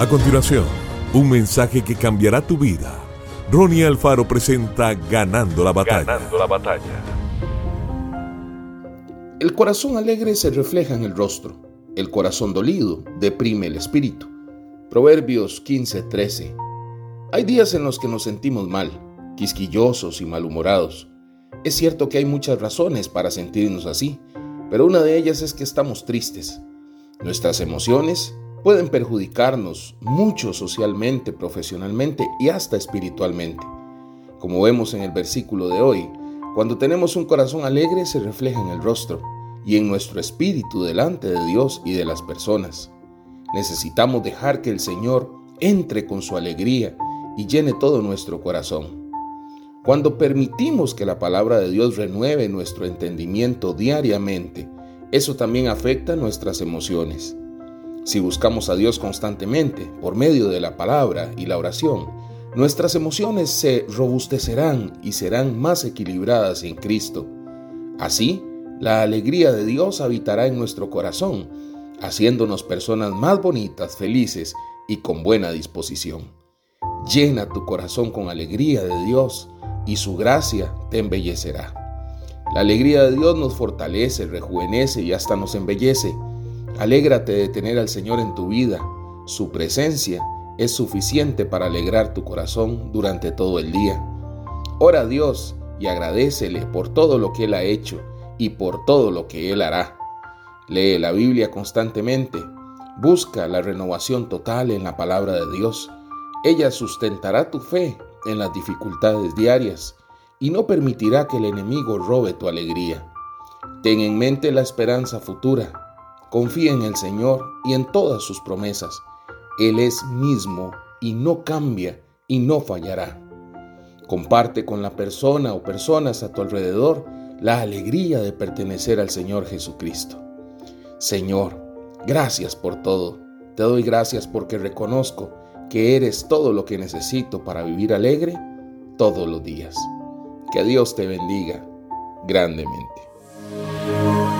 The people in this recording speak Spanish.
A continuación, un mensaje que cambiará tu vida. Ronnie Alfaro presenta Ganando la batalla. Ganando la batalla. El corazón alegre se refleja en el rostro. El corazón dolido deprime el espíritu. Proverbios 15:13. Hay días en los que nos sentimos mal, quisquillosos y malhumorados. Es cierto que hay muchas razones para sentirnos así, pero una de ellas es que estamos tristes. Nuestras emociones pueden perjudicarnos mucho socialmente, profesionalmente y hasta espiritualmente. Como vemos en el versículo de hoy, cuando tenemos un corazón alegre se refleja en el rostro y en nuestro espíritu delante de Dios y de las personas. Necesitamos dejar que el Señor entre con su alegría y llene todo nuestro corazón. Cuando permitimos que la palabra de Dios renueve nuestro entendimiento diariamente, eso también afecta nuestras emociones. Si buscamos a Dios constantemente por medio de la palabra y la oración, nuestras emociones se robustecerán y serán más equilibradas en Cristo. Así, la alegría de Dios habitará en nuestro corazón, haciéndonos personas más bonitas, felices y con buena disposición. Llena tu corazón con alegría de Dios y su gracia te embellecerá. La alegría de Dios nos fortalece, rejuvenece y hasta nos embellece. Alégrate de tener al Señor en tu vida. Su presencia es suficiente para alegrar tu corazón durante todo el día. Ora a Dios y agradecele por todo lo que Él ha hecho y por todo lo que Él hará. Lee la Biblia constantemente. Busca la renovación total en la palabra de Dios. Ella sustentará tu fe en las dificultades diarias y no permitirá que el enemigo robe tu alegría. Ten en mente la esperanza futura Confía en el Señor y en todas sus promesas. Él es mismo y no cambia y no fallará. Comparte con la persona o personas a tu alrededor la alegría de pertenecer al Señor Jesucristo. Señor, gracias por todo. Te doy gracias porque reconozco que eres todo lo que necesito para vivir alegre todos los días. Que Dios te bendiga grandemente.